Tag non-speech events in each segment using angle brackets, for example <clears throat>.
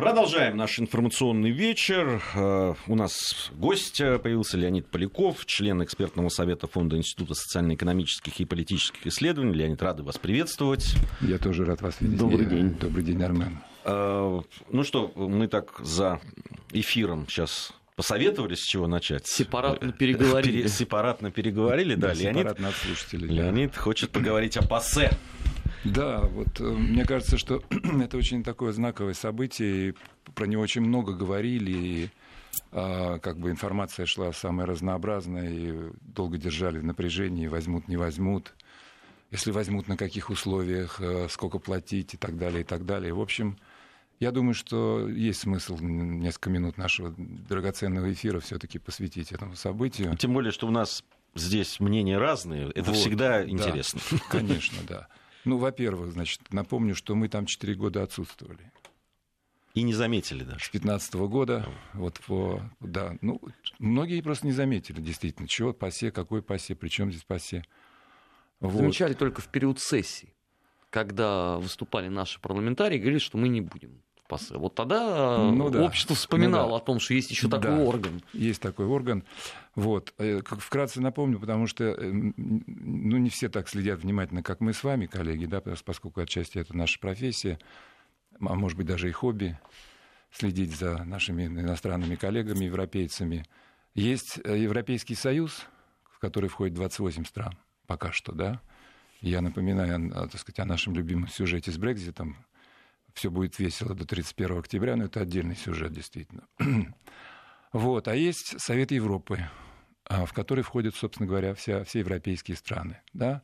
Продолжаем наш информационный вечер. Э, у нас гость появился Леонид Поляков, член экспертного совета Фонда Института социально-экономических и политических исследований. Леонид, рады вас приветствовать. Я тоже рад вас видеть. Добрый день. Добрый день, Армен. Э, ну что, мы так за эфиром сейчас посоветовались, с чего начать. Сепаратно переговорили. Сепаратно переговорили, да. да Леонид, сепаратно от слушателей. Леонид хочет поговорить о ПАСЕ. Да, вот э, мне кажется, что <clears throat> это очень такое знаковое событие, и про него очень много говорили, и а, как бы информация шла самая разнообразная, и долго держали в напряжении, возьмут, не возьмут, если возьмут, на каких условиях, э, сколько платить и так далее, и так далее. В общем, я думаю, что есть смысл несколько минут нашего драгоценного эфира все-таки посвятить этому событию. Тем более, что у нас здесь мнения разные, это вот, всегда интересно. Да, <laughs> конечно, да. Ну, во-первых, значит, напомню, что мы там 4 года отсутствовали. И не заметили даже. С 15 года, вот по, да, ну, многие просто не заметили, действительно, чего пасе, какой пасе, при чем здесь пасе. Вот. Замечали только в период сессии, когда выступали наши парламентарии, говорили, что мы не будем пасе. Вот тогда ну, да. общество вспоминало ну, да. о том, что есть еще такой да. орган. Есть такой орган. Вот. Э, вкратце напомню, потому что э, ну, не все так следят внимательно, как мы с вами, коллеги, да, поскольку отчасти это наша профессия, а может быть даже и хобби, следить за нашими иностранными коллегами, европейцами. Есть э, Европейский Союз, в который входит 28 стран пока что, да. Я напоминаю, так сказать, о нашем любимом сюжете с Брекзитом. Все будет весело до 31 октября, но это отдельный сюжет, действительно. <clears throat> Вот. А есть Совет Европы, а, в который входят, собственно говоря, вся, все европейские страны. Да?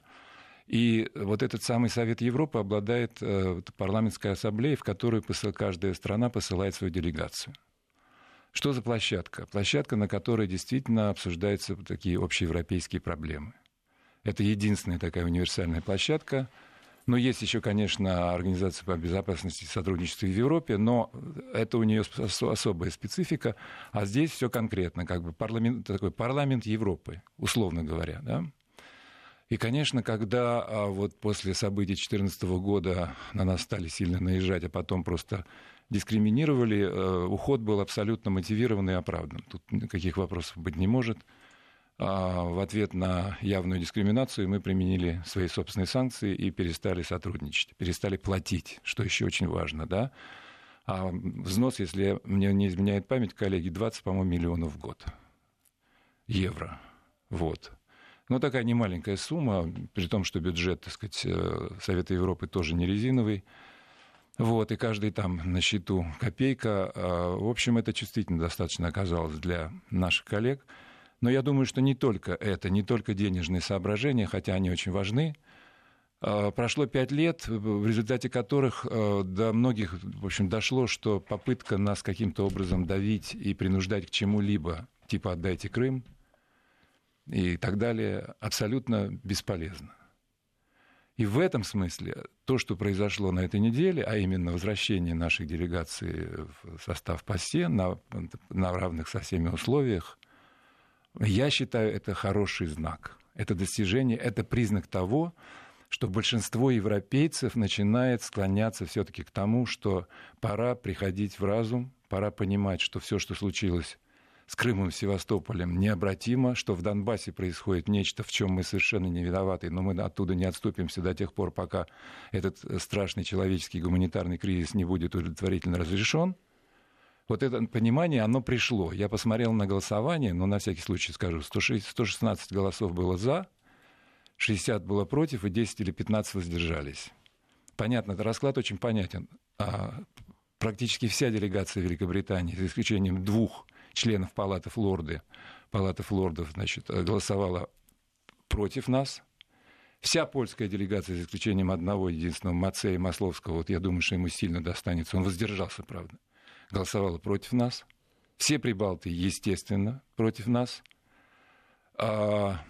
И вот этот самый Совет Европы обладает э, парламентской ассамблеей, в которую посыл, каждая страна посылает свою делегацию. Что за площадка? Площадка, на которой действительно обсуждаются такие общеевропейские проблемы. Это единственная такая универсальная площадка – но есть еще, конечно, Организация по безопасности и сотрудничеству в Европе, но это у нее особая специфика. А здесь все конкретно, как бы парламент, такой парламент Европы, условно говоря. Да? И, конечно, когда а, вот после событий 2014 года на нас стали сильно наезжать, а потом просто дискриминировали, э, уход был абсолютно мотивированный и оправдан. Тут никаких вопросов быть не может. А, в ответ на явную дискриминацию мы применили свои собственные санкции и перестали сотрудничать, перестали платить, что еще очень важно, да. А взнос, если мне не изменяет память, коллеги, 20, по-моему, миллионов в год евро. Вот. Но такая немаленькая сумма, при том, что бюджет, так сказать, э, Совета Европы тоже не резиновый. Вот, и каждый там на счету копейка. А, в общем, это чувствительно достаточно оказалось для наших коллег. Но я думаю, что не только это, не только денежные соображения, хотя они очень важны. А, прошло пять лет, в результате которых а, до многих, в общем, дошло, что попытка нас каким-то образом давить и принуждать к чему-либо, типа «отдайте Крым» и так далее, абсолютно бесполезна. И в этом смысле то, что произошло на этой неделе, а именно возвращение нашей делегации в состав ПАСЕ на, на равных со всеми условиях, я считаю, это хороший знак. Это достижение, это признак того, что большинство европейцев начинает склоняться все-таки к тому, что пора приходить в разум, пора понимать, что все, что случилось с Крымом, Севастополем, необратимо, что в Донбассе происходит нечто, в чем мы совершенно не виноваты, но мы оттуда не отступимся до тех пор, пока этот страшный человеческий гуманитарный кризис не будет удовлетворительно разрешен вот это понимание, оно пришло. Я посмотрел на голосование, но на всякий случай скажу, 116 голосов было за, 60 было против, и 10 или 15 воздержались. Понятно, этот расклад очень понятен. А практически вся делегация Великобритании, за исключением двух членов Палаты Флорды, Палаты Флордов, значит, голосовала против нас. Вся польская делегация, за исключением одного единственного, Мацея Масловского, вот я думаю, что ему сильно достанется. Он воздержался, правда голосовала против нас. Все прибалты, естественно, против нас. А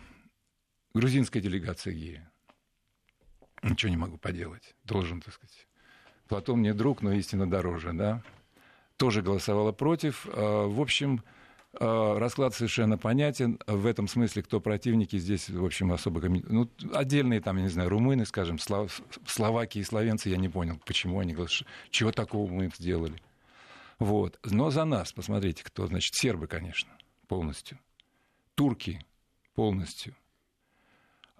грузинская делегация ГИИ. Ничего не могу поделать. Должен, так сказать. Платон мне друг, но истина дороже, да. Тоже голосовала против. А, в общем, а, расклад совершенно понятен. В этом смысле, кто противники, здесь, в общем, особо... Ну, отдельные там, я не знаю, румыны, скажем, слов... словаки и словенцы, я не понял, почему они чего такого мы им сделали. Вот. Но за нас, посмотрите, кто, значит, сербы, конечно, полностью. Турки полностью.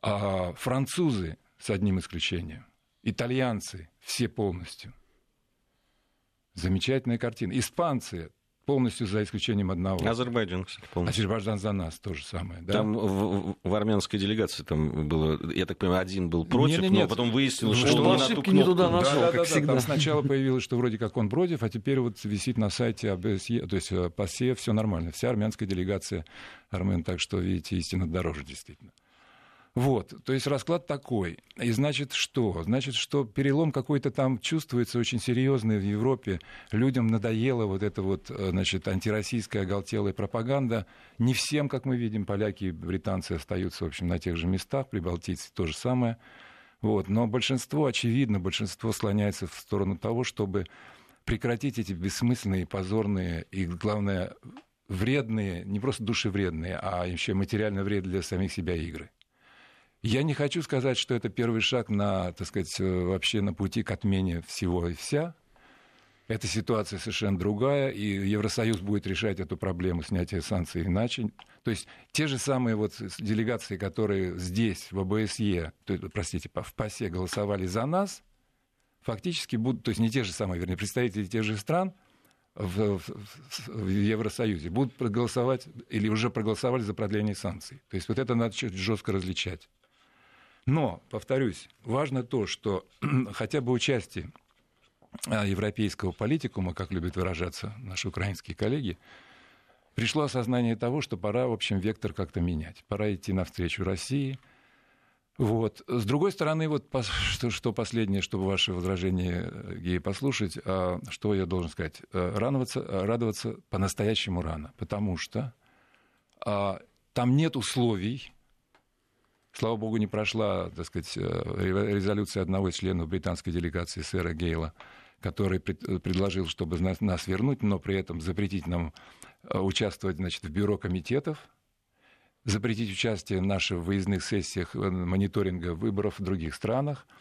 А французы с одним исключением. Итальянцы все полностью. Замечательная картина. Испанцы полностью за исключением одного. Азербайджан, кстати, полностью. Азербайджан за нас тоже самое. Да? Там в, в армянской делегации там было, я так понимаю, один был против, нет, нет, но потом выяснилось, что он ошибки не туда нашел, да, как да, всегда. Там сначала появилось, что вроде как он против, а теперь вот висит на сайте АБСЕ, то есть э, ПАСЕ, все нормально. Вся армянская делегация армян, так что, видите, истина дороже действительно. Вот, то есть расклад такой. И значит что? Значит, что перелом какой-то там чувствуется очень серьезный в Европе. Людям надоела вот эта вот, э, значит, антироссийская оголтелая пропаганда. Не всем, как мы видим, поляки и британцы остаются, в общем, на тех же местах, прибалтийцы то же самое. Вот. Но большинство, очевидно, большинство склоняется в сторону того, чтобы прекратить эти бессмысленные, позорные и, главное, вредные, не просто душевредные, а еще материально вредные для самих себя игры. Я не хочу сказать, что это первый шаг на, так сказать, э, вообще на пути к отмене всего и вся. Эта ситуация совершенно другая, и Евросоюз будет решать эту проблему снятия санкций иначе. То есть те же самые вот делегации, которые здесь, в ОБСЕ, то есть, простите, в ПАСЕ голосовали за нас, фактически будут, то есть не те же самые, вернее, представители тех же стран в, в, в Евросоюзе будут проголосовать или уже проголосовали за продление санкций. То есть вот это надо жестко различать. Но, повторюсь, важно то, что <clears throat> хотя бы участие а, европейского политикума, как любят выражаться наши украинские коллеги, пришло осознание того, что пора, в общем, вектор как-то менять. Пора идти навстречу России. Вот. С другой стороны, вот что, что последнее, чтобы ваши возражения, Геи, послушать, а, что я должен сказать? Э, радоваться, радоваться по-настоящему рано, потому что а, там нет условий, Слава богу, не прошла, так сказать, э, резолюция одного из членов британской делегации, сэра Гейла, который предложил, чтобы нас вернуть, но при этом запретить нам э, участвовать значит, в бюро комитетов, запретить участие в наших выездных сессиях э, мониторинга выборов в других странах –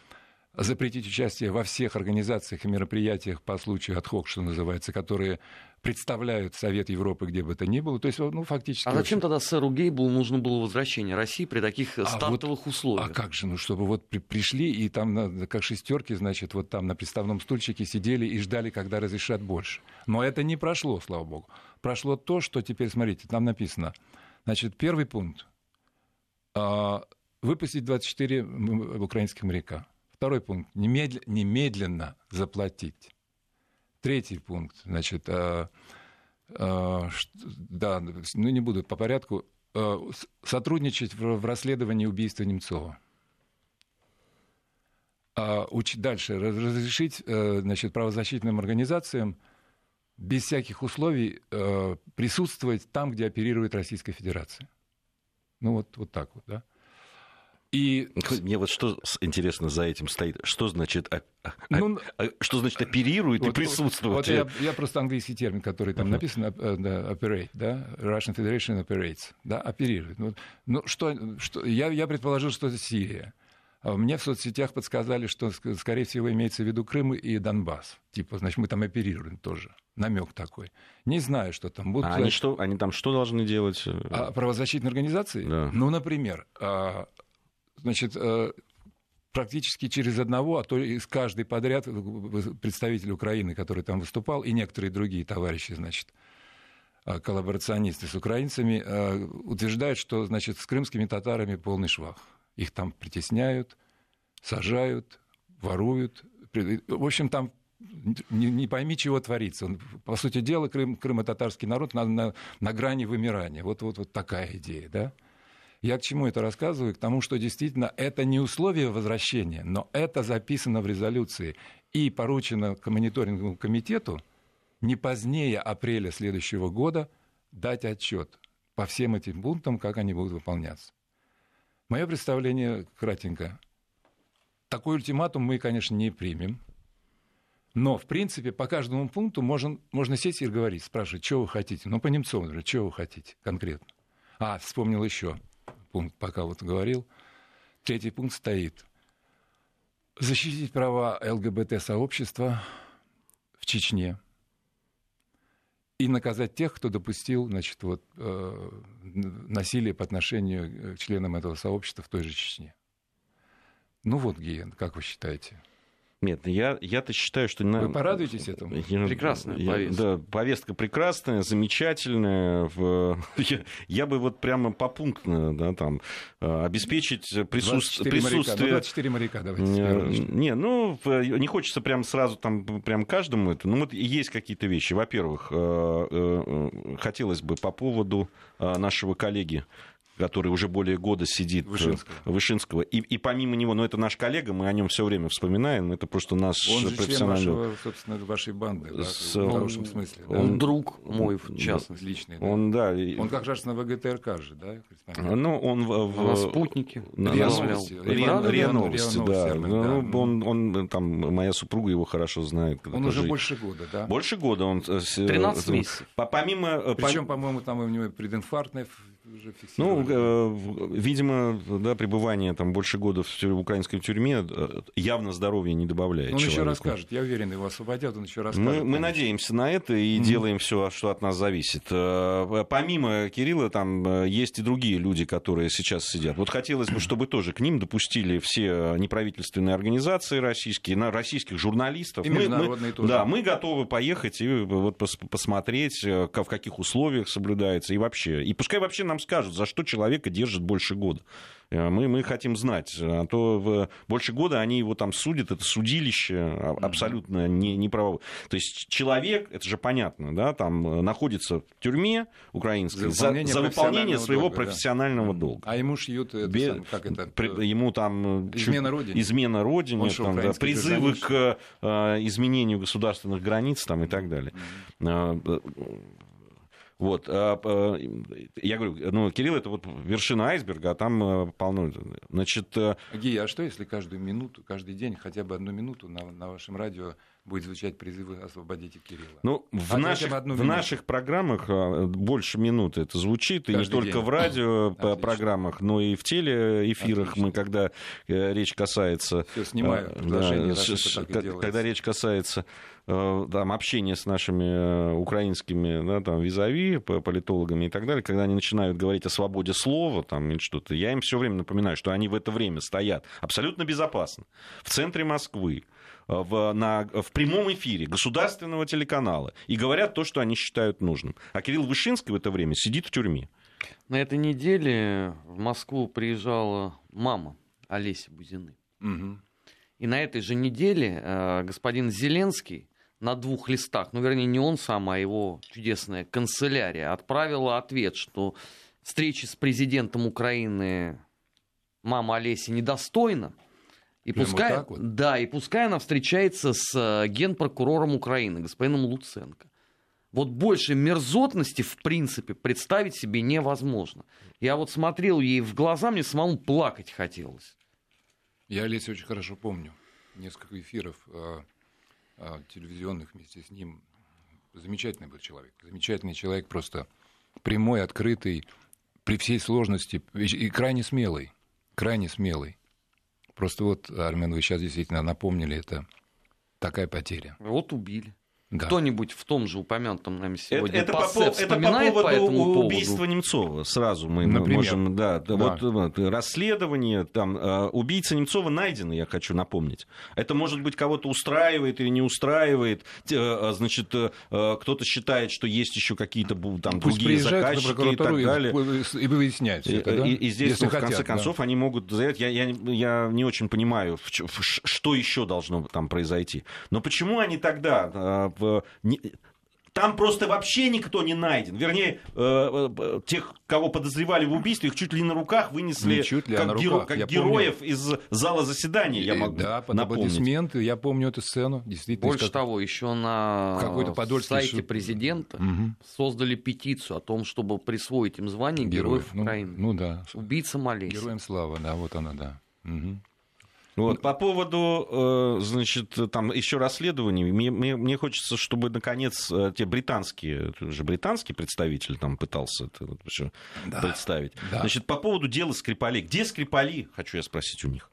запретить участие во всех организациях и мероприятиях по случаю отхок, что называется, которые представляют Совет Европы где бы то ни было. То есть, ну, фактически... А зачем тогда сэру Гейблу нужно было возвращение России при таких а стартовых вот, условиях? А как же, ну, чтобы вот при, пришли и там, как шестерки, значит, вот там на приставном стульчике сидели и ждали, когда разрешат больше. Но это не прошло, слава богу. Прошло то, что теперь, смотрите, там написано. Значит, первый пункт. А, выпустить 24 украинских моряка. Второй пункт. Немедля, немедленно заплатить. Третий пункт. Значит, э, э, да, ну не буду по порядку. Э, сотрудничать в, в расследовании убийства Немцова. А, уч, дальше. Разрешить э, значит, правозащитным организациям без всяких условий э, присутствовать там, где оперирует Российская Федерация. Ну вот, вот так вот, да. И... Мне вот что интересно за этим стоит. Что значит, а, ну, а, что значит оперирует вот, и присутствует? Вот я, я просто английский термин, который там uh-huh. написан, да, operate, да, Russian Federation operates, да, оперирует. Ну, ну что, что, я, я предположил, что это Сирия. А мне в соцсетях подсказали, что, скорее всего, имеется в виду Крым и Донбасс. Типа, значит, мы там оперируем тоже. Намек такой. Не знаю, что там будут. А они, что, они там что должны делать? А, правозащитные организации? Да. Ну, например, а, значит, э, практически через одного, а то из каждой подряд представитель Украины, который там выступал, и некоторые другие товарищи, значит, э, коллаборационисты с украинцами, э, утверждают, что, значит, с крымскими татарами полный швах. Их там притесняют, сажают, воруют. В общем, там не, не пойми, чего творится. По сути дела, Крым, крымо-татарский народ на, на, на грани вымирания. Вот, вот, вот такая идея, да? Я к чему это рассказываю? К тому, что действительно это не условие возвращения, но это записано в резолюции и поручено мониторинговому комитету не позднее апреля следующего года дать отчет по всем этим пунктам, как они будут выполняться. Мое представление кратенько. Такой ультиматум мы, конечно, не примем. Но, в принципе, по каждому пункту можно, можно сесть и говорить, спрашивать, что вы хотите. Ну, по Немцову, например, что вы хотите конкретно. А, вспомнил еще пункт пока вот говорил. Третий пункт стоит. Защитить права ЛГБТ-сообщества в Чечне. и наказать тех, кто допустил значит, вот, э, насилие по отношению к членам этого сообщества в той же Чечне. Ну вот, Гиен, как вы считаете? Нет, я, я-то считаю, что... Вы порадуетесь этому? Прекрасная я, повестка. Да, повестка прекрасная, замечательная. В... <laughs> Я, я бы вот прямо попунктно да, там, э, обеспечить присутств... присутствие... Моряка. Ну, 24 моряка давайте. Не, ну, не хочется прям сразу там прям каждому это. Ну, вот есть какие-то вещи. Во-первых, э, э, хотелось бы по поводу нашего коллеги который уже более года сидит, э, Вышинского, Вышинского. И, и помимо него, ну это наш коллега, мы о нем все время вспоминаем, это просто наш он же профессиональный... Член вашего, собственно, вашей банды, да, С... в хорошем смысле. Да? Он друг мой, в частности. Личный, да. Он, да. Он как раз на ВГТРК же, да? Ну, он в... в... На спутнике. На, РИА Новости. РИА Новости, да. Ну. Он, он, там, моя супруга его хорошо знает. Он уже больше года, да? Больше года. Он, 13 месяцев. Помимо... Причем, по-моему, там у него прединфарктная уже Ну, э, видимо, да, пребывание там больше года в, в украинской тюрьме э, явно здоровья не добавляет. Он человеку. еще расскажет, я уверен, его освободят, он еще расскажет. Мы, мы надеемся на это и mm-hmm. делаем все, что от нас зависит. Э, помимо Кирилла, там есть и другие люди, которые сейчас сидят. Вот хотелось бы, чтобы тоже к ним допустили все неправительственные организации российские, на российских журналистов. И международные мы, тоже. Да, мы готовы поехать и вот посмотреть, в каких условиях соблюдается и вообще. И пускай вообще нам скажут, за что человека держат больше года. Э, мы, мы хотим знать. А то в больше года они его там судят, это судилище а, абсолютно не, не правовое. То есть человек, это же понятно, да, там э, находится в тюрьме украинской за выполнение, за, за выполнение своего долга, профессионального да. долга. А ему шьют это, Бе... сам, как это? При, ему там э, измена родине, измена родине там, да, призывы к э, изменению государственных границ там, и так далее. Mm-hmm. Вот. А, а, я говорю, ну, Кирилл это вот вершина айсберга, а там э, полно. Значит... Э, Гия, а что если каждую минуту, каждый день, хотя бы одну минуту на, на вашем радио будет звучать призывы «Освободите Кирилла». Ну, в, а наших, в наших программах больше минуты это звучит, Каждый и не только день. в радио Отлично. программах, но и в телеэфирах Отлично. мы, когда э, речь касается... Все снимаю предложение, да, раз, когда речь касается э, там, общения с нашими э, украинскими да, там, визави, политологами и так далее, когда они начинают говорить о свободе слова там, или что-то, я им все время напоминаю, что они в это время стоят абсолютно безопасно в центре Москвы, в, на, в прямом эфире государственного телеканала и говорят то, что они считают нужным. А Кирилл Вышинский в это время сидит в тюрьме. На этой неделе в Москву приезжала мама Олеси Бузины. Угу. И на этой же неделе э, господин Зеленский на двух листах, ну, вернее, не он сам, а его чудесная канцелярия, отправила ответ, что встречи с президентом Украины мама Олеси недостойна, и пускай, вот? Да, и пускай она встречается с э, генпрокурором Украины, господином Луценко. Вот больше мерзотности, в принципе, представить себе невозможно. Я вот смотрел ей в глаза, мне самому плакать хотелось. Я Олеся очень хорошо помню. Несколько эфиров э, телевизионных вместе с ним. Замечательный был человек. Замечательный человек, просто прямой, открытый, при всей сложности и крайне смелый. Крайне смелый. Просто вот, Армен, вы сейчас действительно напомнили, это такая потеря. Вот убили. Да. Кто-нибудь в том же упомянутом нами сегодня это, это, по, это по поводу по этому убийства поводу? Немцова. Сразу мы Например? можем... Да, да. Вот, вот, расследование, там, э, убийца Немцова найден, я хочу напомнить. Это, может быть, кого-то устраивает или не устраивает. Э, значит, э, кто-то считает, что есть еще какие-то там, Пусть другие заказчики и так далее. И, и выясняют это, да? И, и здесь, ну, в конце хотят, концов, да. они могут заявить... Я, я, я не очень понимаю, что еще должно там произойти. Но почему они тогда в... Там просто вообще никто не найден. Вернее, э, э, тех, кого подозревали в убийстве, их чуть ли на руках вынесли чуть ли, а как, геро... как героев помню. из зала заседания, я могу Да, под напомнить. аплодисменты, я помню эту сцену. Действительно, Больше как... того, еще на сайте президента угу. создали петицию о том, чтобы присвоить им звание Героев, Героев ну, Украины. Ну да. Убийца Малейси. Героям слава, да, вот она, да. Угу. Вот, по поводу, э, значит, там еще расследований, мне, мне, мне хочется, чтобы, наконец, э, те британские, же британский представитель там пытался это все да, представить. Да. Значит, по поводу дела Скрипалей. Где Скрипали, хочу я спросить у них?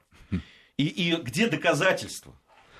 И, и где доказательства?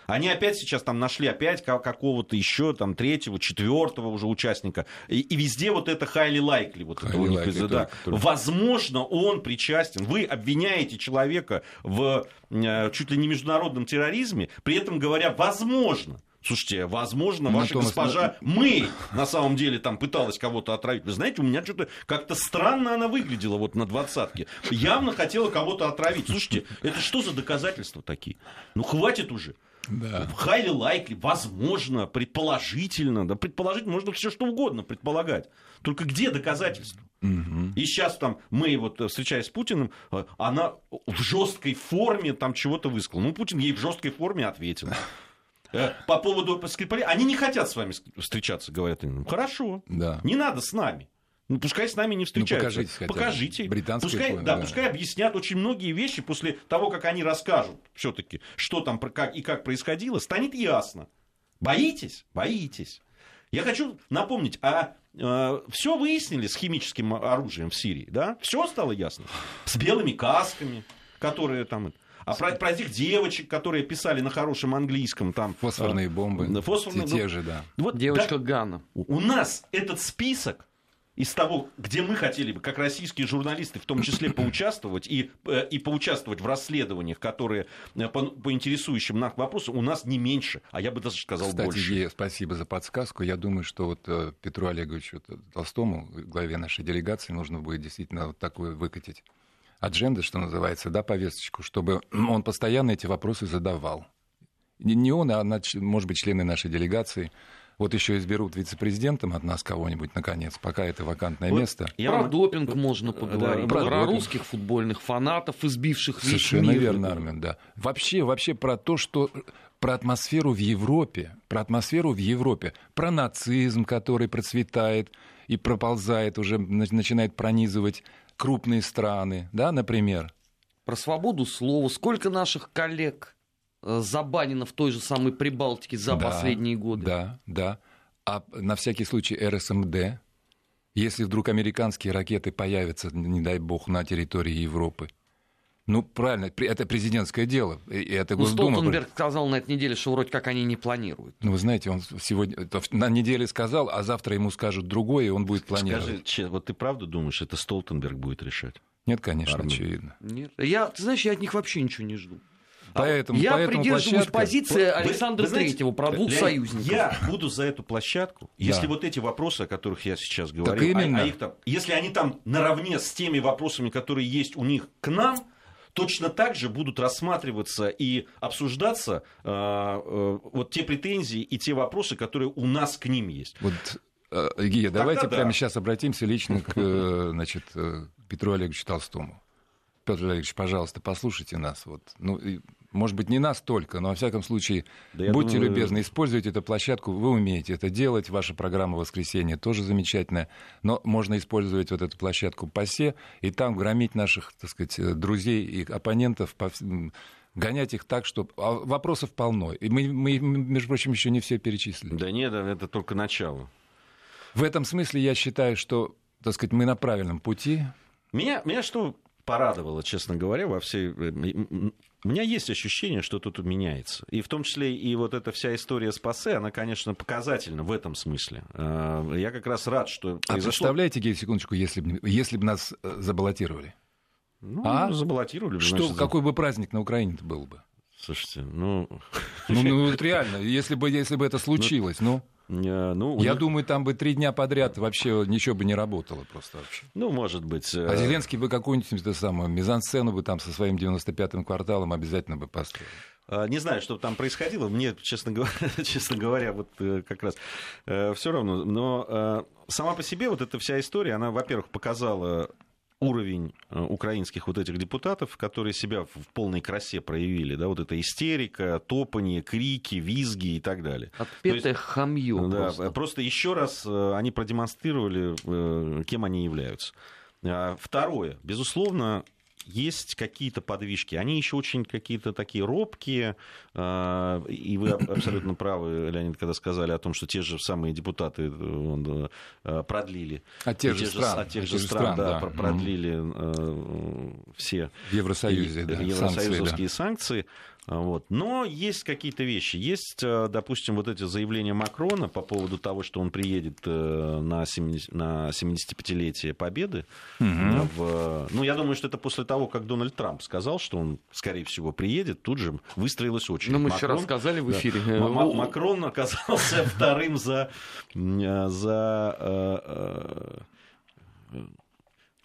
Они опять сейчас там нашли опять какого-то еще там третьего, четвертого уже участника. И, и везде вот это highly likely. Вот это у них, likely, да. Только... Возможно, он причастен. Вы обвиняете человека в э, чуть ли не международном терроризме, при этом говоря, возможно. Слушайте, возможно, ваша Томас... госпожа Мэй на самом деле там пыталась кого-то отравить. Вы знаете, у меня что-то как-то странно она выглядела вот на двадцатке. Явно хотела кого-то отравить. Слушайте, это что за доказательства такие? Ну, хватит уже. Да. Highly likely, возможно, предположительно. Да, предположить можно все что угодно предполагать. Только где доказательства? Угу. И сейчас там мы, вот встречаясь с Путиным, э, она в жесткой форме там чего-то высказала. Ну, Путин ей в жесткой форме ответил. Э, по поводу Скрипалей. Они не хотят с вами встречаться, говорят им. Хорошо, да. не надо с нами. Ну, пускай с нами не встречаются. Ну, покажите. Покажите. Британское пускай, поле, да, да, пускай объяснят очень многие вещи после того, как они расскажут все-таки, что там как, и как происходило, станет ясно. Боитесь? Боитесь. Я хочу напомнить, а э, все выяснили с химическим оружием в Сирии, да? Все стало ясно. С белыми касками, которые там... А про, про этих девочек, которые писали на хорошем английском там... Фосфорные бомбы. Фосфорные, те, те же, да. Вот, Девочка да, Гана. У нас этот список из того, где мы хотели бы, как российские журналисты, в том числе поучаствовать и, э, и поучаствовать в расследованиях, которые э, по, по интересующим нас вопросам, у нас не меньше, а я бы даже сказал Кстати, больше. Кстати, спасибо за подсказку. Я думаю, что вот э, Петру Олеговичу Толстому, главе нашей делегации, нужно будет действительно вот такое выкатить адженда, что называется, да, повесточку, чтобы <clears throat> он постоянно эти вопросы задавал. Не он, а, может быть, члены нашей делегации. Вот еще изберут вице-президентом от нас кого-нибудь, наконец, пока это вакантное вот место. Я про допинг можно поговорить, да, про, про русских футбольных фанатов, избивших весь Совершенно мир. верно, Армен, да. Вообще, вообще про то, что про атмосферу в Европе, про атмосферу в Европе, про нацизм, который процветает и проползает, уже начинает пронизывать крупные страны, да, например. Про свободу слова. Сколько наших коллег э, забанено в той же самой Прибалтике за да, последние годы? Да, да. А на всякий случай РСМД, если вдруг американские ракеты появятся, не дай бог, на территории Европы, ну, правильно, это президентское дело. И это ну, Столтенберг сказал на этой неделе, что вроде как они не планируют. Ну, вы знаете, он сегодня на неделе сказал, а завтра ему скажут другое, и он будет планировать. Скажи, вот ты правда думаешь, это Столтенберг будет решать? Нет, конечно, Армию. очевидно. Нет. Я, ты знаешь, я от них вообще ничего не жду. Поэтому, я поэтому придерживаюсь площадка... позиции Александра Третьего про двух Леонид, союзников. Я буду за эту площадку, если да. вот эти вопросы, о которых я сейчас говорю, а, а их там, если они там наравне с теми вопросами, которые есть у них к нам, точно так же будут рассматриваться и обсуждаться э, э, вот те претензии и те вопросы, которые у нас к ним есть. Вот э, Гия, давайте да. прямо сейчас обратимся лично к э, <laughs> значит, э, Петру Олеговичу Толстому. Петр Олегович, пожалуйста, послушайте нас. Вот. Ну, может быть, не настолько, но, во всяком случае, да будьте думаю... любезны, используйте эту площадку, вы умеете это делать, ваша программа «Воскресенье» тоже замечательная, но можно использовать вот эту площадку ПАСЕ и там громить наших, так сказать, друзей и оппонентов, гонять их так, что а вопросов полно. И мы, мы, между прочим, еще не все перечислили. Да нет, это только начало. В этом смысле я считаю, что, так сказать, мы на правильном пути. Меня, меня что порадовало, честно говоря, во всей... У меня есть ощущение, что тут меняется. И в том числе и вот эта вся история с ПАСЕ, она, конечно, показательна в этом смысле. Э, я как раз рад, что произошло... А представляете, Гей, секундочку, если бы, если бы нас э, забаллотировали? Ну, а? забаллотировали. Что, значит, какой бы праздник на Украине-то был бы? Слушайте, ну... Ну, ну <laughs> реально, если бы, если бы это ну, случилось, ну... Э, ну, Я них... думаю, там бы три дня подряд вообще ничего бы не работало просто вообще. Ну, может быть. А Зеленский бы какую-нибудь это самую мизансцену бы там со своим 95-м кварталом обязательно бы поставил. А, не знаю, что там происходило. Мне, честно говоря, <laughs> честно говоря вот э, как раз все равно. Но сама по себе вот эта вся история, она, во-первых, показала уровень э, украинских вот этих депутатов, которые себя в полной красе проявили, да, вот эта истерика, топание, крики, визги и так далее. Отпетое хамье да, просто. Просто еще раз э, они продемонстрировали, э, кем они являются. А, второе. Безусловно, есть какие-то подвижки. Они еще очень какие-то такие робкие. А, и вы абсолютно правы, Леонид, когда сказали о том, что те же самые депутаты э, э, продлили. От тех же стран. От тех же стран, да, да, продлили mm все в Евросоюзе, да, евросоюзовские санкции. санкции. Вот. Но есть какие-то вещи. Есть, э, допустим, вот эти заявления Макрона по поводу того, что он приедет э, на, 70, на 75-летие Победы. Угу. В... Ну, я думаю, что это после того, как Дональд Трамп сказал, что он, скорее всего, приедет, тут же выстроилась очередь. Ну, мы Макрон... вчера сказали в эфире. Да. Макрон оказался <laughs> вторым за... за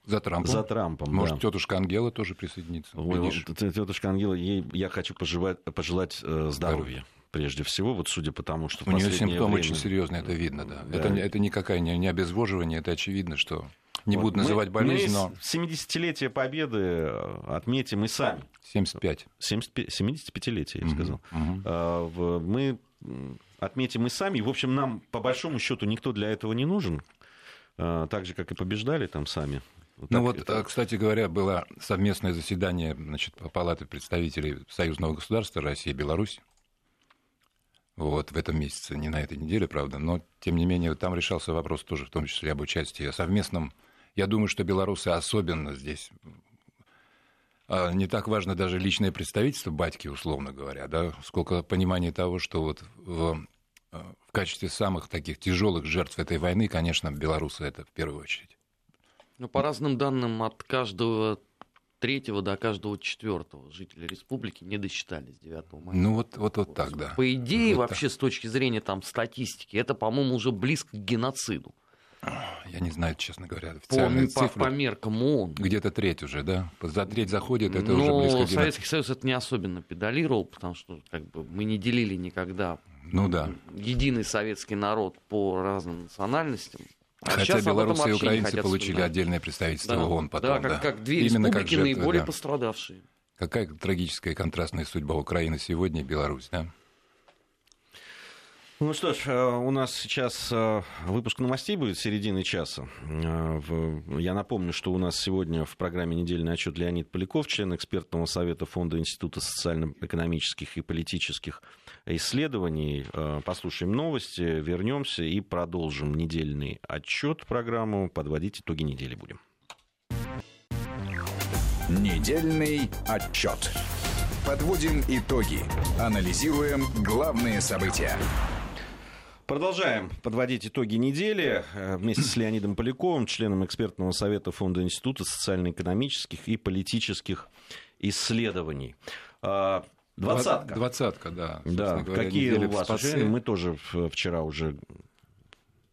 за Трампом. За Трампом, Может, да. тетушка Ангела тоже присоединится. Ой, тетушка Ангела, ей я хочу пожелать, пожелать э, здоровья прежде всего, вот судя по тому, что У нее симптомы время... очень серьезные, это видно, да. да. Это, это никакая не, не обезвоживание, это очевидно, что не вот. буду называть болезнь, мы но... 70-летие Победы э, отметим и сами. 75. 75 75-летие, я угу, сказал. Угу. Мы отметим и сами. В общем, нам, по большому счету, никто для этого не нужен. А, так же, как и побеждали там сами. Вот ну вот, это... кстати говоря, было совместное заседание значит, Палаты представителей Союзного государства России и Беларусь. Вот, в этом месяце, не на этой неделе, правда, но, тем не менее, там решался вопрос тоже, в том числе об участии, о совместном. Я думаю, что белорусы особенно здесь а, не так важно даже личное представительство батьки, условно говоря, да, сколько понимания того, что вот в, в качестве самых таких тяжелых жертв этой войны, конечно, белорусы это в первую очередь. Ну, по разным данным, от каждого третьего до каждого четвертого жителя республики не досчитались 9 мая. Ну вот, вот, вот так, да. По идее, вот вообще так. с точки зрения там, статистики, это, по-моему, уже близко к геноциду. Я не знаю, честно говоря, официальные по, цифры. По, по меркам ООН. Где-то треть уже, да? За треть заходит, это Но уже близко к геноциду. Советский Союз это не особенно педалировал, потому что как бы, мы не делили никогда ну, да. единый советский народ по разным национальностям. А Хотя белорусы и украинцы получили вспоминать. отдельное представительство да. ООН потом. Да, как, да. как две Именно республики как жертвы, наиболее да. пострадавшие. Какая трагическая контрастная судьба Украины сегодня и Беларусь, да? Ну что ж, э, у нас сейчас э, выпуск новостей будет середины часа. Э, я напомню, что у нас сегодня в программе «Недельный отчет» Леонид Поляков, член экспертного совета Фонда Института социально-экономических и политических исследований. Послушаем новости, вернемся и продолжим недельный отчет программу. Подводить итоги недели будем. Недельный отчет. Подводим итоги. Анализируем главные события. Продолжаем подводить итоги недели э, вместе с Леонидом Поляковым, членом экспертного совета Фонда Института социально-экономических и политических исследований. Двадцатка. Двадцатка, да. Да. Говоря, Какие у вас уже? Мы тоже вчера уже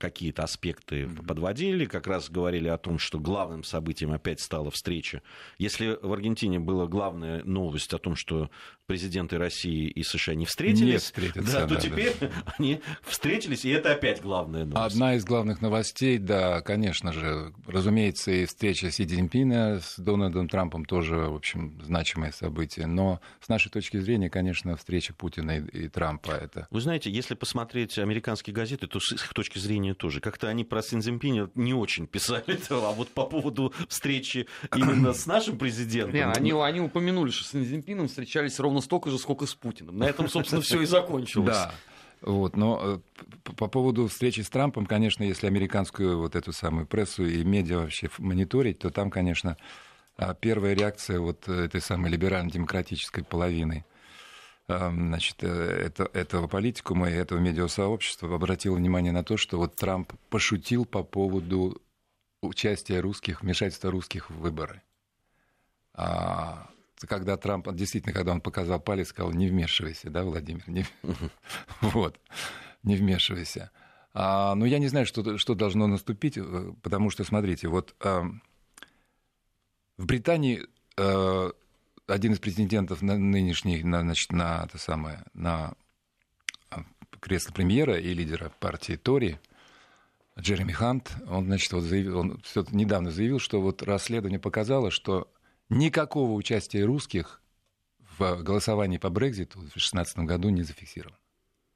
какие-то аспекты mm-hmm. подводили, как раз говорили о том, что главным событием опять стала встреча. Если в Аргентине была главная новость о том, что президенты России и США не встретились, не да, то да, теперь да. они встретились, и это опять главная новость. Одна из главных новостей, да, конечно же, разумеется, и встреча Си Цзиньпина с Дональдом Трампом тоже, в общем, значимое событие. Но с нашей точки зрения, конечно, встреча Путина и, и Трампа это... Вы знаете, если посмотреть американские газеты, то с их точки зрения тоже. Как-то они про Си Цзиньпина не очень писали, <laughs> а вот по поводу встречи именно с нашим президентом... Не, они, они упомянули, что с Си Цзиньпином встречались ровно столько же, сколько с Путиным. На этом, собственно, все и закончилось. Да. Вот, но э, по поводу встречи с Трампом, конечно, если американскую вот эту самую прессу и медиа вообще мониторить, то там, конечно, а, первая реакция вот этой самой либерально-демократической половины значит, э, это, этого политикума и этого медиасообщества обратила внимание на то, что вот Трамп пошутил по поводу участия русских, вмешательства русских в выборы. А, когда Трамп, действительно, когда он показал палец, сказал, не вмешивайся, да, Владимир, не... <laughs> вот, не вмешивайся. А, ну, я не знаю, что, что должно наступить, э, потому что, смотрите, вот а, в Британии а, один из президентов на, нынешний, на, значит, на, это самое, на кресло премьера и лидера партии Тори, Джереми Хант, он, значит, вот заявил, он недавно заявил, что вот расследование показало, что Никакого участия русских в голосовании по Брекзиту в 2016 году не зафиксировано.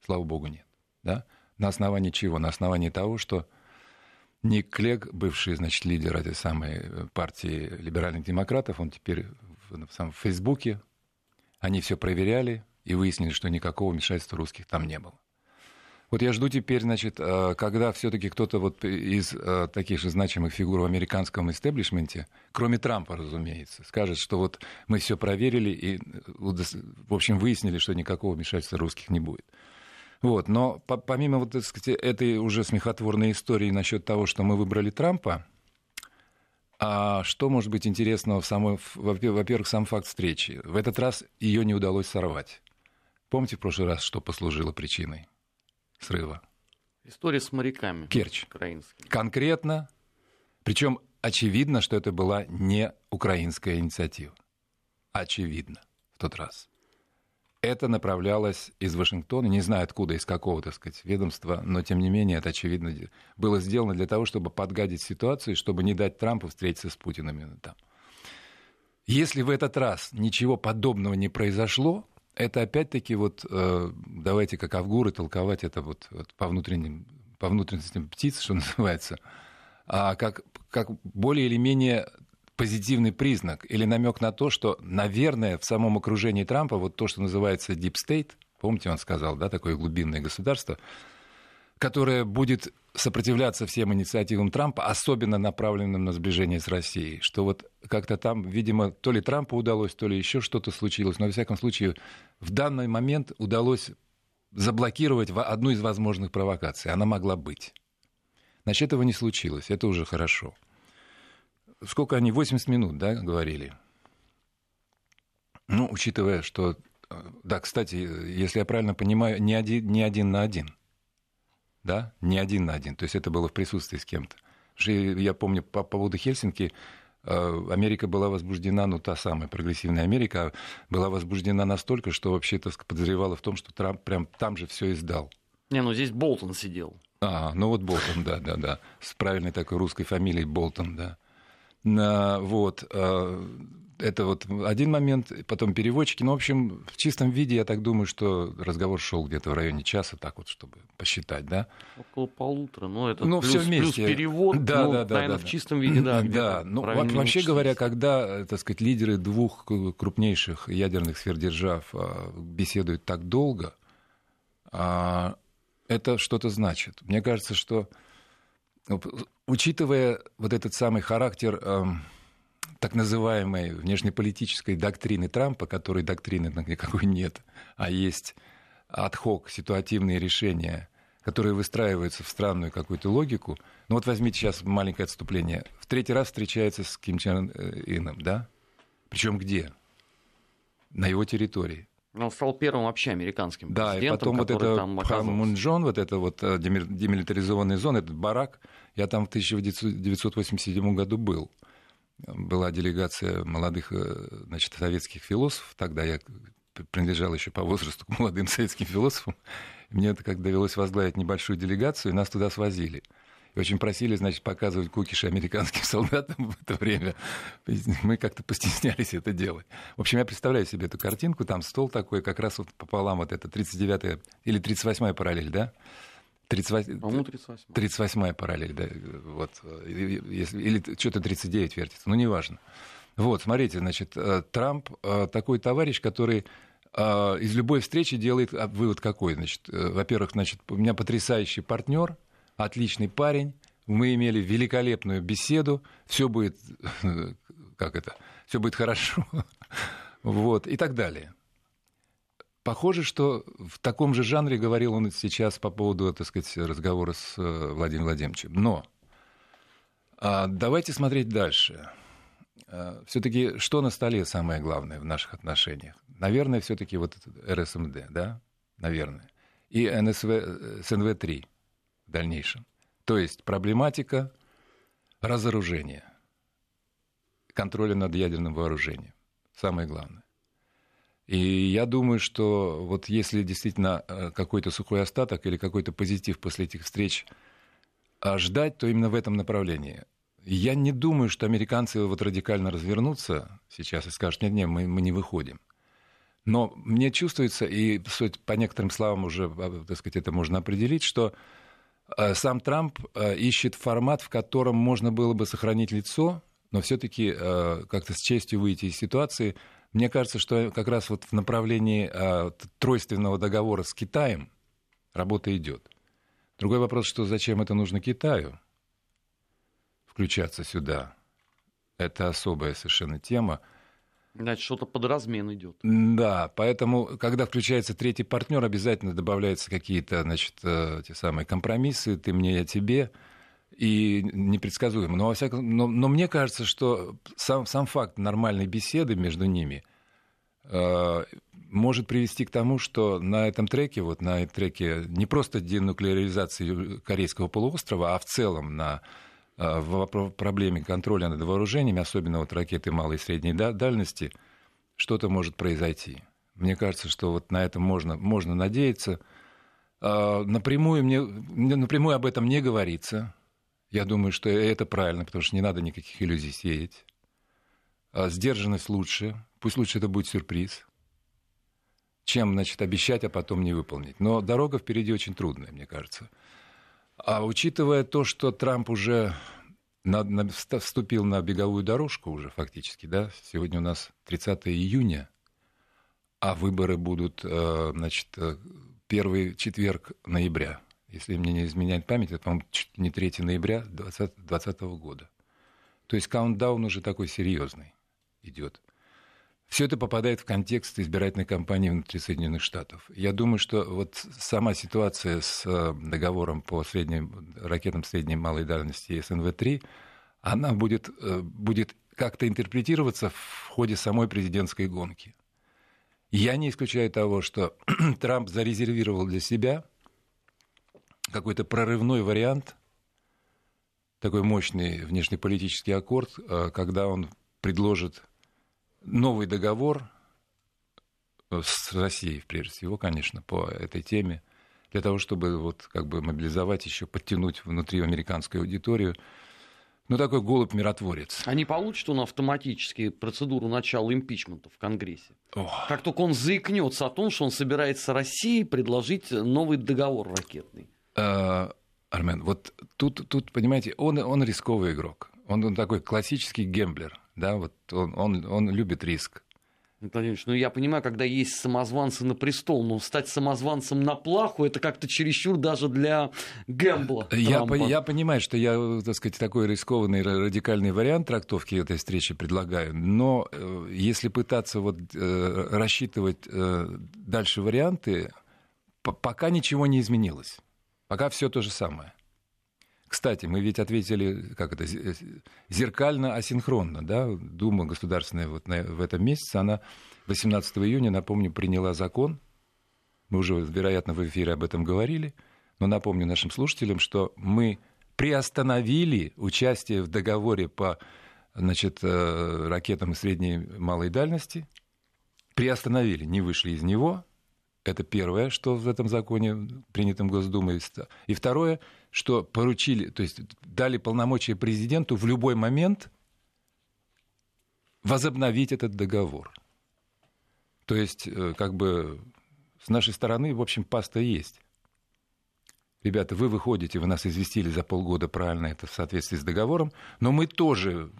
Слава богу, нет. Да? На основании чего? На основании того, что Ник Клег, бывший, значит, лидер этой самой э, партии либеральных демократов, он теперь в, Фейсбуке, они все проверяли и выяснили, что никакого вмешательства русских там не было. Вот я жду теперь, значит, э, когда все-таки кто-то вот из э, таких же значимых фигур в американском истеблишменте, кроме Трампа, разумеется, скажет, что вот мы все проверили и, э, в общем, выяснили, что никакого вмешательства русских не будет. Вот. Но помимо вот, так сказать, этой уже смехотворной истории насчет того, что мы выбрали Трампа, а что может быть интересного в самой, во-первых, сам факт встречи. В этот раз ее не удалось сорвать. Помните в прошлый раз, что послужило причиной? срыва? История с моряками. Керчь. Украинскими. Конкретно. Причем очевидно, что это была не украинская инициатива. Очевидно в тот раз. Это направлялось из Вашингтона, не знаю откуда, из какого, так сказать, ведомства, но тем не менее это, очевидно, было сделано для того, чтобы подгадить ситуацию, чтобы не дать Трампу встретиться с Путиным именно там. Если в этот раз ничего подобного не произошло, это опять-таки вот э, давайте как авгуры толковать это вот, вот по внутренним по внутренностям птиц, что <laughs> называется, а как, как более или менее позитивный признак или намек на то, что, наверное, в самом окружении Трампа вот то, что называется deep state, помните, он сказал, да, такое глубинное государство, которое будет сопротивляться всем инициативам Трампа, особенно направленным на сближение с Россией, что вот как-то там, видимо, то ли Трампу удалось, то ли еще что-то случилось, но, во всяком случае, в данный момент удалось заблокировать одну из возможных провокаций. Она могла быть. Значит, этого не случилось, это уже хорошо. Сколько они, 80 минут, да, говорили? Ну, учитывая, что... Э, да, кстати, если я правильно понимаю, не один, не один на один – да, не один на один, то есть это было в присутствии с кем-то. Я помню, по поводу Хельсинки э, Америка была возбуждена, ну, та самая прогрессивная Америка была возбуждена настолько, что вообще-то подозревала в том, что Трамп прям там же все издал. Не, ну здесь Болтон сидел. А, ну вот Болтон, да, да, да. С правильной такой русской фамилией Болтон, да. Вот. Э, это вот один момент, потом переводчики. Ну, в общем, в чистом виде, я так думаю, что разговор шел где-то в районе часа, так вот, чтобы посчитать, да? Около полутора, ну, это ну, плюс, все вместе. плюс перевод, да, ну, да, да, наверное, да, в чистом виде, да. <clears throat> Да, ну, вообще говоря, когда, так сказать, лидеры двух крупнейших ядерных сфер держав а, беседуют так долго, а, это что-то значит. Мне кажется, что, учитывая вот этот самый характер так называемой внешнеполитической доктрины Трампа, которой доктрины никакой нет, а есть отхок, ситуативные решения, которые выстраиваются в странную какую-то логику. Ну вот возьмите сейчас маленькое отступление. В третий раз встречается с Ким Чен Ином, да? Причем где? На его территории. Он стал первым вообще американским да, и потом вот это Пхан Мунджон, вот это вот э, демилитаризованная зона, этот барак, я там в 1987 году был была делегация молодых э, значит, советских философов. Тогда я принадлежал еще по возрасту к молодым <laughs> советским философам. Мне это как довелось возглавить небольшую делегацию, и нас туда свозили. И очень просили, значит, показывать кукиши американским <laughs> солдатам в это время. Мы как-то постеснялись это делать. В общем, я представляю себе эту картинку. Там стол такой, как раз вот пополам вот это 39-я или 38-я параллель, да? 38, По-моему, 38. 38 параллель, да, вот, если, или что-то 39 вертится, ну, неважно. Вот, смотрите, значит, э, Трамп э, такой товарищ, который э, из любой встречи делает а, вывод какой, значит, во-первых, значит, у меня потрясающий партнер, отличный парень, мы имели великолепную беседу, все будет, <laughs> как это, все будет хорошо, <laughs> вот, и так далее. Похоже, что в таком же жанре говорил он сейчас по поводу, так сказать, разговора с э, Владимиром Владимировичем. Но а, давайте смотреть дальше. А, все-таки что на столе самое главное в наших отношениях? Наверное, все-таки вот РСМД, да? Наверное. И НСВ, э, СНВ-3 дальнейшем. То есть проблематика разоружения, контроля над ядерным вооружением. Самое главное. И я думаю, что вот если действительно э, какой-то сухой остаток или какой-то позитив после этих встреч а, ждать, то именно в этом направлении. Я не думаю, что американцы вот радикально развернутся сейчас и скажут, нет, нет, мы, мы не выходим. Но мне чувствуется, и суть по некоторым словам уже, а, так сказать, это можно определить, что э, сам Трамп э, ищет формат, в котором можно было бы сохранить лицо, но все-таки как-то с честью выйти из ситуации, мне кажется, что как раз вот в направлении э, тройственного договора с Китаем работа идет. Другой вопрос, что зачем это нужно Китаю включаться сюда. Это особая совершенно тема. Значит, что-то под размен идет. Да, поэтому, когда включается третий партнер, обязательно добавляются какие-то, значит, э, те самые компромиссы, ты мне, я тебе, и непредсказуемо. Но, во всяком, но, но мне кажется, что сам, сам факт нормальной беседы между ними э, может привести к тому, что на этом треке, вот на этом треке не просто денуклеаризации Корейского полуострова, а в целом на в проблеме контроля над вооружениями, особенно вот ракеты малой и средней дальности, что-то может произойти. Мне кажется, что вот на это можно, можно надеяться. Э, напрямую, мне, напрямую об этом не говорится. Я думаю, что это правильно, потому что не надо никаких иллюзий сеять. А сдержанность лучше. Пусть лучше это будет сюрприз чем, значит, обещать, а потом не выполнить. Но дорога впереди очень трудная, мне кажется. А учитывая то, что Трамп уже на, на, вступил на беговую дорожку уже фактически, да, сегодня у нас 30 июня, а выборы будут, э, значит, э, первый четверг ноября. Если мне не изменяет память, это, по-моему, не 3 ноября 2020 года. То есть каунтдаун уже такой серьезный идет. Все это попадает в контекст избирательной кампании внутри Соединенных Штатов. Я думаю, что вот сама ситуация с э, договором по средним, ракетам средней и малой дальности СНВ-3, она будет, э, будет как-то интерпретироваться в ходе самой президентской гонки. Я не исключаю того, что <clears throat> Трамп зарезервировал для себя какой-то прорывной вариант, такой мощный внешнеполитический аккорд, э, когда он предложит новый договор э, с Россией, прежде всего, конечно, по этой теме, для того, чтобы вот как бы мобилизовать еще, подтянуть внутри американскую аудиторию. Ну, такой голубь-миротворец. Они получат он автоматически процедуру начала импичмента в Конгрессе. Ох. Как только он заикнется о том, что он собирается России предложить новый договор ракетный. А, Армен, вот тут, тут, понимаете, он, он рисковый игрок. Он, он такой классический гемблер да, вот он, он, он любит риск. Владимирович, ну я понимаю, когда есть самозванцы на престол, но стать самозванцем на плаху это как-то чересчур даже для Гэмбла. Я, по, я понимаю, что я, так сказать, такой рискованный радикальный вариант трактовки этой встречи предлагаю, но э, если пытаться вот э, рассчитывать э, дальше варианты, пока ничего не изменилось, пока все то же самое. Кстати, мы ведь ответили, как это, зеркально, асинхронно, да, Дума государственная вот на, в этом месяце, она 18 июня, напомню, приняла закон, мы уже, вероятно, в эфире об этом говорили, но напомню нашим слушателям, что мы приостановили участие в договоре по значит, э, ракетам средней и малой дальности, приостановили, не вышли из него, это первое, что в этом законе, принятом Госдумой. И второе, что поручили, то есть дали полномочия президенту в любой момент возобновить этот договор. То есть, э, как бы, с нашей стороны, в общем, паста есть. Ребята, вы выходите, вы нас известили за полгода правильно, это в соответствии с договором, но мы тоже,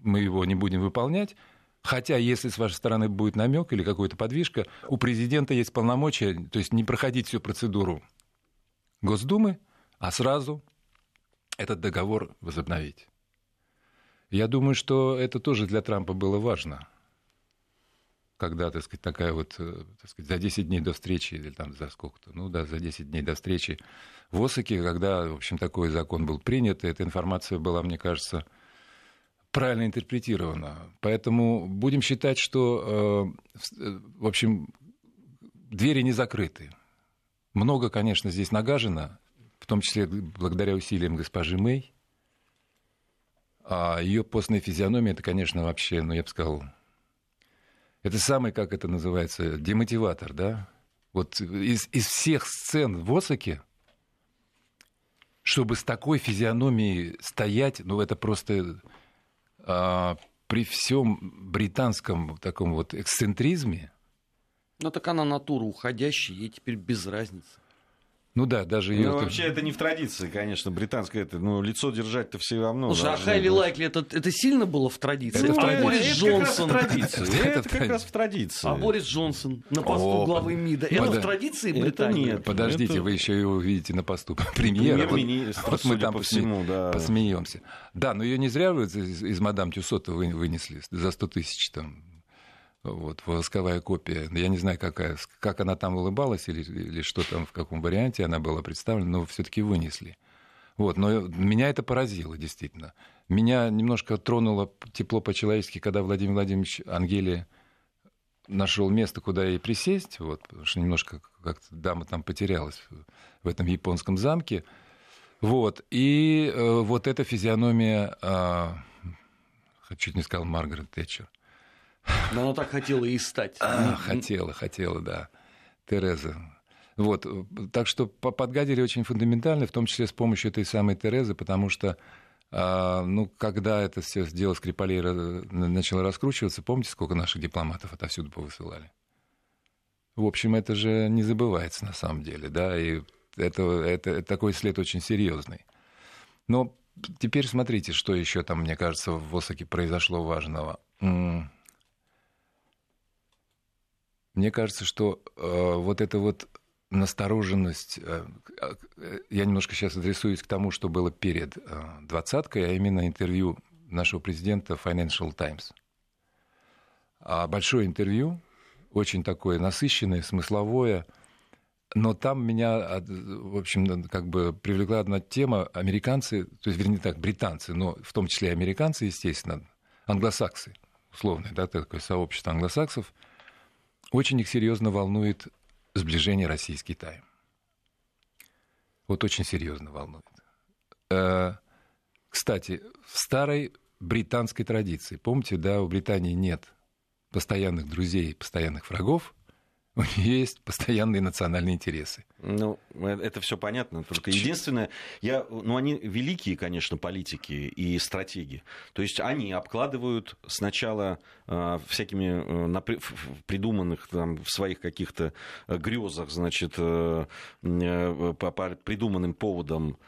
мы его не будем выполнять, Хотя, если с вашей стороны будет намек или какая-то подвижка, у президента есть полномочия, то есть не проходить всю процедуру Госдумы, а сразу этот договор возобновить. Я думаю, что это тоже для Трампа было важно. Когда, так сказать, такая вот, э, так сказать, за 10 дней до встречи, или там за сколько-то, ну да, за 10 дней до встречи в Осаке, когда, в общем, такой закон был принят, эта информация была, мне кажется, правильно интерпретировано. Поэтому будем считать, что, э, э, в общем, двери не закрыты. Много, конечно, здесь нагажено, в том числе благодаря усилиям госпожи Мэй. А ее постная физиономия, это, конечно, вообще, ну, я бы сказал, это самый, как это называется, демотиватор, да? Вот из, из всех сцен в Осаке, чтобы с такой физиономией стоять, ну, это просто при всем британском таком вот эксцентризме... Ну так она натура уходящая, ей теперь без разницы. Ну да, даже ее... Ну, вообще это не в традиции, конечно, британское. Это, ну, лицо держать-то все равно. Слушай, а Хайли Лайкли, это, это сильно было в традиции? Это, это в традиции. Борис Джонсон. Это как раз в традиции. <laughs> Это Это как раз в традиции. А Борис Джонсон на посту О, главы МИДа. Это в традиции Это Британии? нет. Подождите, Это- вы еще его увидите на посту <laughs> премьера. Вот, мы там по посме- всему, да. посмеемся. Да, но ее не зря вы из, из мадам Тюсота вы- вынесли за 100 тысяч там. Вот, восковая копия. Я не знаю, какая, как она там улыбалась или, или что там, в каком варианте она была представлена, но все-таки вынесли. Вот, но меня это поразило, действительно. Меня немножко тронуло тепло по-человечески, когда Владимир Владимирович Ангелия нашел место, куда ей присесть, вот, потому что немножко как-то дама там потерялась в этом японском замке. Вот, и э, вот эта физиономия, э, чуть не сказал Маргарет Тэтчер, Но она так хотела и стать. а, хотела, хотела, да. Тереза. Вот, так что по- подгадили очень фундаментально, в том числе с помощью этой самой Терезы, потому что, а, ну, когда это все дело Скрипалей начало раскручиваться, помните, сколько наших дипломатов отовсюду повысылали? В общем, это же не забывается на самом деле, да, и это, это, это такой след очень серьезный. Но теперь смотрите, что еще там, мне кажется, в Осаке произошло важного. Мне кажется, что э, вот эта вот настороженность, э, э, я немножко сейчас адресуюсь к тому, что было перед э, двадцаткой, а именно интервью нашего президента Financial Times. А большое интервью, очень такое насыщенное, смысловое, но там меня, а, в общем, как бы привлекла одна тема. Американцы, то есть, вернее так, британцы, но в том числе и американцы, естественно, англосаксы, условное, да, такое сообщество англосаксов, очень их серьезно волнует сближение России с Китаем. Вот очень серьезно волнует. Э, Кстати, в старой британской традиции, помните, да, у Британии нет постоянных друзей, постоянных врагов, <laughs> у нее есть постоянные национальные интересы. Ну, э, это все понятно. Только единственное, я, ну, они великие, конечно, политики и стратеги. То есть они обкладывают сначала э, всякими э, напри- придуманных там в своих каких-то э, грезах, значит, э, э, по, по придуманным поводам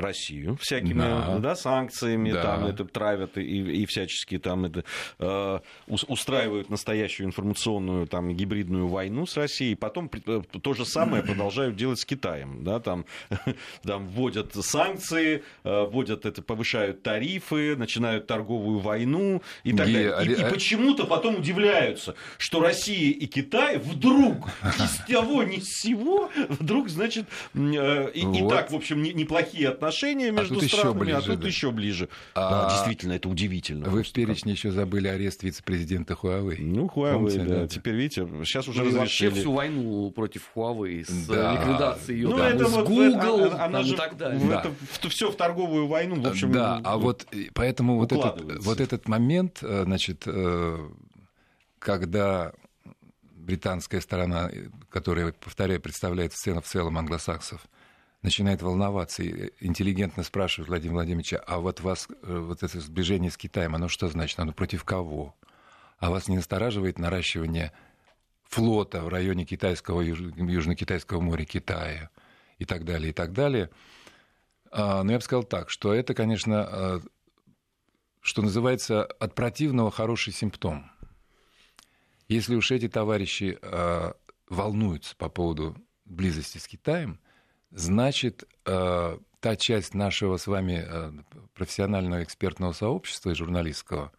Россию всякими Да. да. санкциями, Да. там это травят и, и всячески там это э, ус- устраивают настоящую информационную там гибридную войну с Россией, потом э, то же самое продолжают делать с Китаем, да, там, <laughs> там вводят санкции, э, вводят это, повышают тарифы, начинают торговую войну и так далее. И, и а- почему-то потом удивляются, что Россия и Китай вдруг ни с <laughs> того ни с сего вдруг, значит, э, и, и Вот. так, в общем, не- неплохие отношения между тут еще странами, а ближе, тут да. еще ближе. А- Да, действительно, это удивительно. Вы в перечне еще забыли арест вице-президента Huawei. Ну, Huawei, Помните, да. да? Теперь, видите, сейчас уже Ну и вообще разрешили. всю войну против Huawei с Да. э, ликвидацией ее Ну, там, это с вот, Google она- она там, же и так далее. в Да. это- все в торговую войну, в общем. да, а ну, вот поэтому вот этот, вот этот момент, э, значит, э, когда британская сторона, э, которая, повторяю, представляет в целом, в целом англосаксов, начинает волноваться и интеллигентно спрашивает Владимира Владимировича, а вот вас, э, вот это сближение с Китаем, оно что значит? Оно против кого? А вас не настораживает наращивание флота в районе китайского, юж- Южно-Китайского моря Китая и так далее, и так далее? А, Но я бы сказал так, что это, конечно, э, что называется, от противного хороший симптом. Если уж эти товарищи э, волнуются по поводу близости с Китаем, значит, э, та часть нашего с вами э, профессионального экспертного сообщества и журналистского,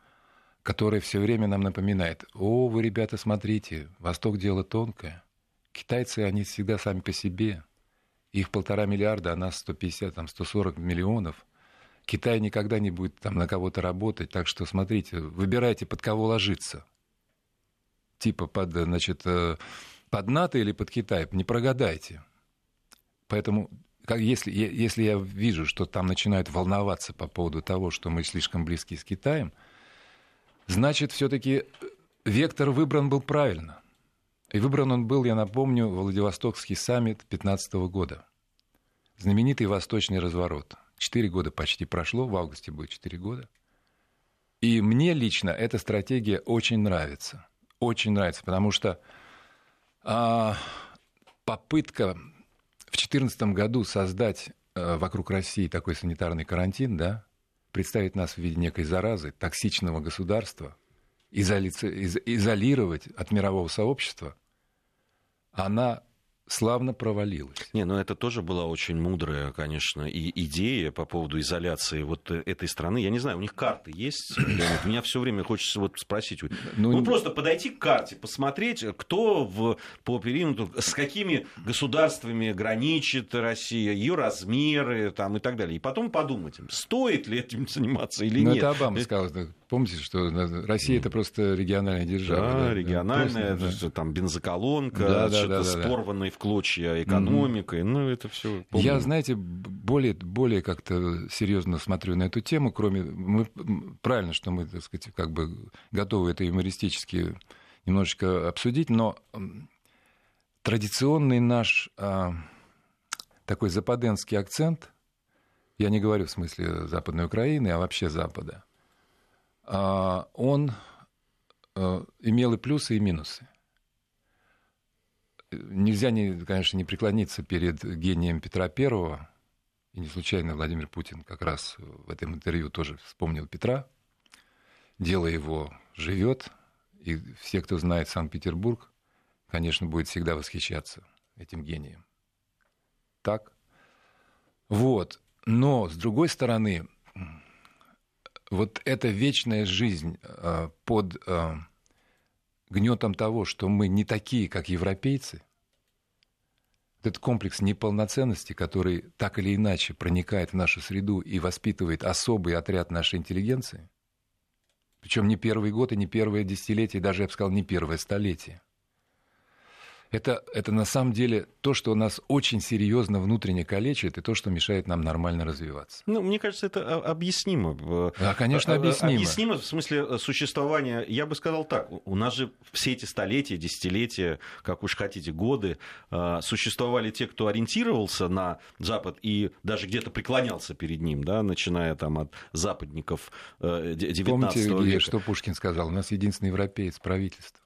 которая все время нам напоминает, о, вы, ребята, смотрите, Восток дело тонкое. Китайцы, они всегда сами по себе. Их полтора миллиарда, а нас 150, там, 140 миллионов. Китай никогда не будет там на кого-то работать, так что смотрите, выбирайте, под кого ложиться. Типа под, значит, э, под НАТО или под Китай, не прогадайте. Поэтому как, если, если я вижу, что там начинают волноваться по поводу того, что мы слишком близки с Китаем, значит, все-таки вектор выбран был правильно. И выбран он был, я напомню, Владивостокский саммит 2015 года. Знаменитый восточный разворот. Четыре года почти прошло, в августе будет четыре года. И мне лично эта стратегия очень нравится. Очень нравится, потому что а, попытка в 2014 году создать э, вокруг России такой санитарный карантин, да, представить нас в виде некой заразы, токсичного государства, изоли... изолировать от мирового сообщества, она славно провалилась. Не, ну это тоже была очень мудрая, конечно, и идея по поводу изоляции вот э, этой страны. Я не знаю, у них карты есть? <clears throat> Леонид? Меня все время хочется вот спросить. Ну, ну просто подойти к карте, посмотреть, кто в, по периметру, с какими государствами граничит Россия, ее размеры там, и так далее. И потом подумать, стоит ли этим заниматься или ну, нет. это Обама сказал, Помните, что Россия это просто региональная держава. Да, да региональная, просто, да. там бензоколонка, да, да, да, да, порванной в клочья экономикой. Mm-hmm. Ну, это все. Я, знаете, более, более как-то серьезно смотрю на эту тему, кроме. Мы, правильно, что мы, так сказать, как бы готовы это юмористически немножечко обсудить, но традиционный наш а, такой западенский акцент, я не говорю в смысле Западной Украины, а вообще Запада, а, он э, имел и плюсы, и минусы. Нельзя, не, конечно, не преклониться перед гением Петра Первого. И не случайно Владимир Путин как раз в этом интервью тоже вспомнил Петра. Дело его живет, и все, кто знает Санкт-Петербург, конечно, будет всегда восхищаться этим гением. Так? Вот. Но, с другой стороны, вот эта вечная жизнь э, под э, гнетом того, что мы не такие, как европейцы, этот комплекс неполноценности, который так или иначе проникает в нашу среду и воспитывает особый отряд нашей интеллигенции, причем не первый год и не первое десятилетие, даже, я бы сказал, не первое столетие – это, это на самом деле то, что нас очень серьезно внутренне калечит, и то, что мешает нам нормально развиваться. Ну, мне кажется, это объяснимо. Да, конечно, объяснимо. Объяснимо в смысле существования, я бы сказал так, у нас же все эти столетия, десятилетия, как уж хотите, годы, а, существовали те, кто ориентировался на Запад и даже где-то преклонялся перед ним, да, начиная там от западников 19 э, Помните, века. что Пушкин сказал? У нас единственный европеец правительство.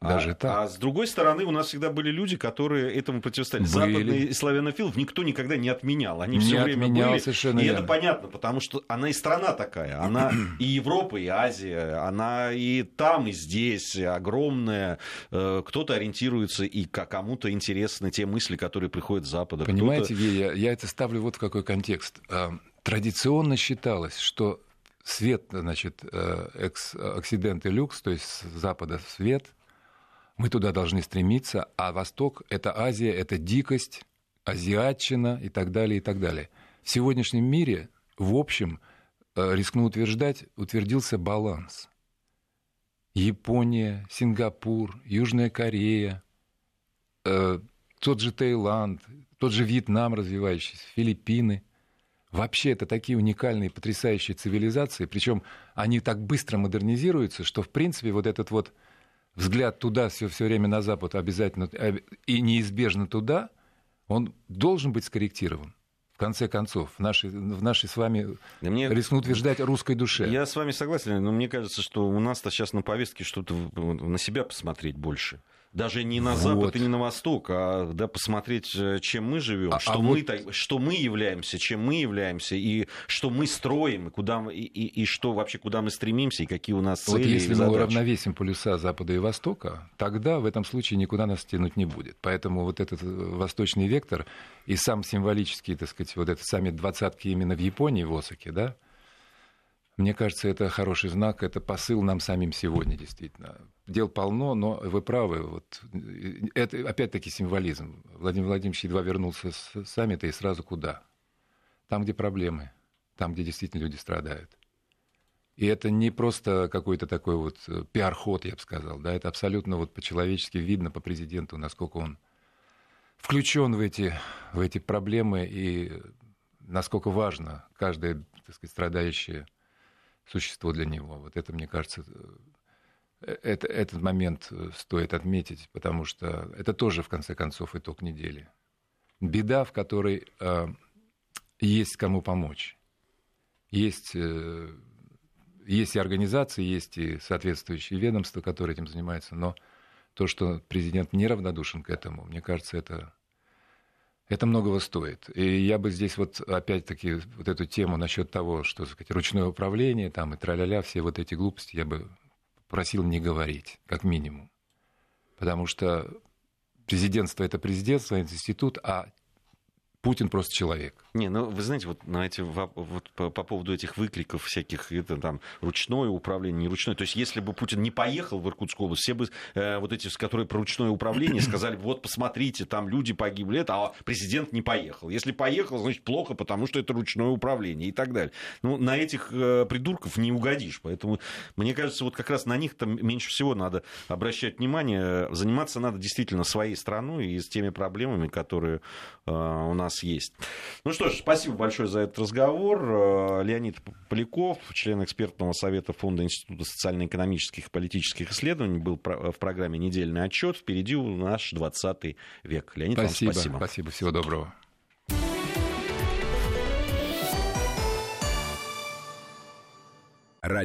Даже а, так. А с другой стороны, у нас всегда были люди, которые этому противостояли. Были. Западный славянофилов никто никогда не отменял. Они не все время отменял, были. Совершенно и верно. это понятно, потому что она и страна такая. Она и Европа, и Азия. Она и там, и здесь огромная. Э, кто-то ориентируется, и кому-то интересны те мысли, которые приходят с Запада. Понимаете, я, я это ставлю вот в какой контекст. Э, традиционно считалось, что свет, значит, э, экс-оксидент и люкс, то есть с запада свет, мы туда должны стремиться, а Восток — это Азия, это дикость, азиатчина и так далее, и так далее. В сегодняшнем мире, в общем, э, рискну утверждать, утвердился баланс. Япония, Сингапур, Южная Корея, э, тот же Таиланд, тот же Вьетнам развивающийся, Филиппины — Вообще это такие уникальные, потрясающие цивилизации, причем они так быстро модернизируются, что в принципе вот этот вот взгляд туда все, все время на Запад обязательно э, и неизбежно туда, он должен быть скорректирован в конце концов, в нашей, в нашей с вами, мне... рискну утверждать, русской душе. Я с вами согласен, но мне кажется, что у нас-то сейчас на повестке что-то на себя посмотреть больше даже не на Запад вот. и не на Восток, а да, посмотреть, э, чем мы живем, а, что, а мы, вот... что мы являемся, чем мы являемся, и что мы строим, и, куда и, и, и что вообще, куда мы стремимся, и какие у нас цели. Вот если мы уравновесим полюса Запада и Востока, тогда в этом случае никуда нас тянуть не будет. Поэтому вот этот э, восточный вектор и сам символический, так сказать, вот этот саммит двадцатки именно в Японии, в Осаке, да, мне кажется, это хороший знак, это посыл нам самим сегодня, действительно. Дел полно, но вы правы. Вот, это опять-таки символизм. Владимир Владимирович едва вернулся с саммита и сразу куда? Там, где проблемы, там, где действительно люди страдают. И это не просто какой-то такой вот э, пиар-ход, я бы сказал, да, это абсолютно вот по-человечески видно по президенту, насколько он включен в эти, в эти проблемы и насколько важно каждое, так сказать, страдающее существо для него. Вот это, мне кажется, э, это, этот момент э, стоит отметить, потому что это тоже, в конце концов, итог недели. Беда, в которой э, есть кому помочь. Есть, э, есть и организации, есть и соответствующие ведомства, которые этим занимаются, но то, что президент неравнодушен к этому, мне кажется, это, Это многого стоит. И я бы здесь вот опять-таки вот эту тему насчет того, что сказать, ручное управление там и траля-ля, все вот эти глупости я бы просил не говорить, как минимум. Потому что президентство – это президентство, институт, а Путин просто человек. Не, ну вы знаете, вот на эти вот по, по поводу этих выкликов всяких, это там ручное управление, не ручное. То есть, если бы Путин не поехал в Иркутскую область, все бы э, вот эти, которые про ручное управление, сказали, вот посмотрите, там люди погибли, это, а президент не поехал. Если поехал, значит плохо, потому что это ручное управление и так далее. Ну, на этих э, придурков не угодишь. Поэтому, мне кажется, вот как раз на них там меньше всего надо обращать внимание. Заниматься надо действительно своей страной и с теми проблемами, которые э, у нас нас есть. Ну что ж, спасибо большое за этот разговор. Э, Леонид Поляков, член экспертного совета Фонда Института социально-экономических и политических исследований, был в программе «Недельный отчет». Впереди у наш 20 век. Леонид, спасибо, вам спасибо. Спасибо, всего доброго.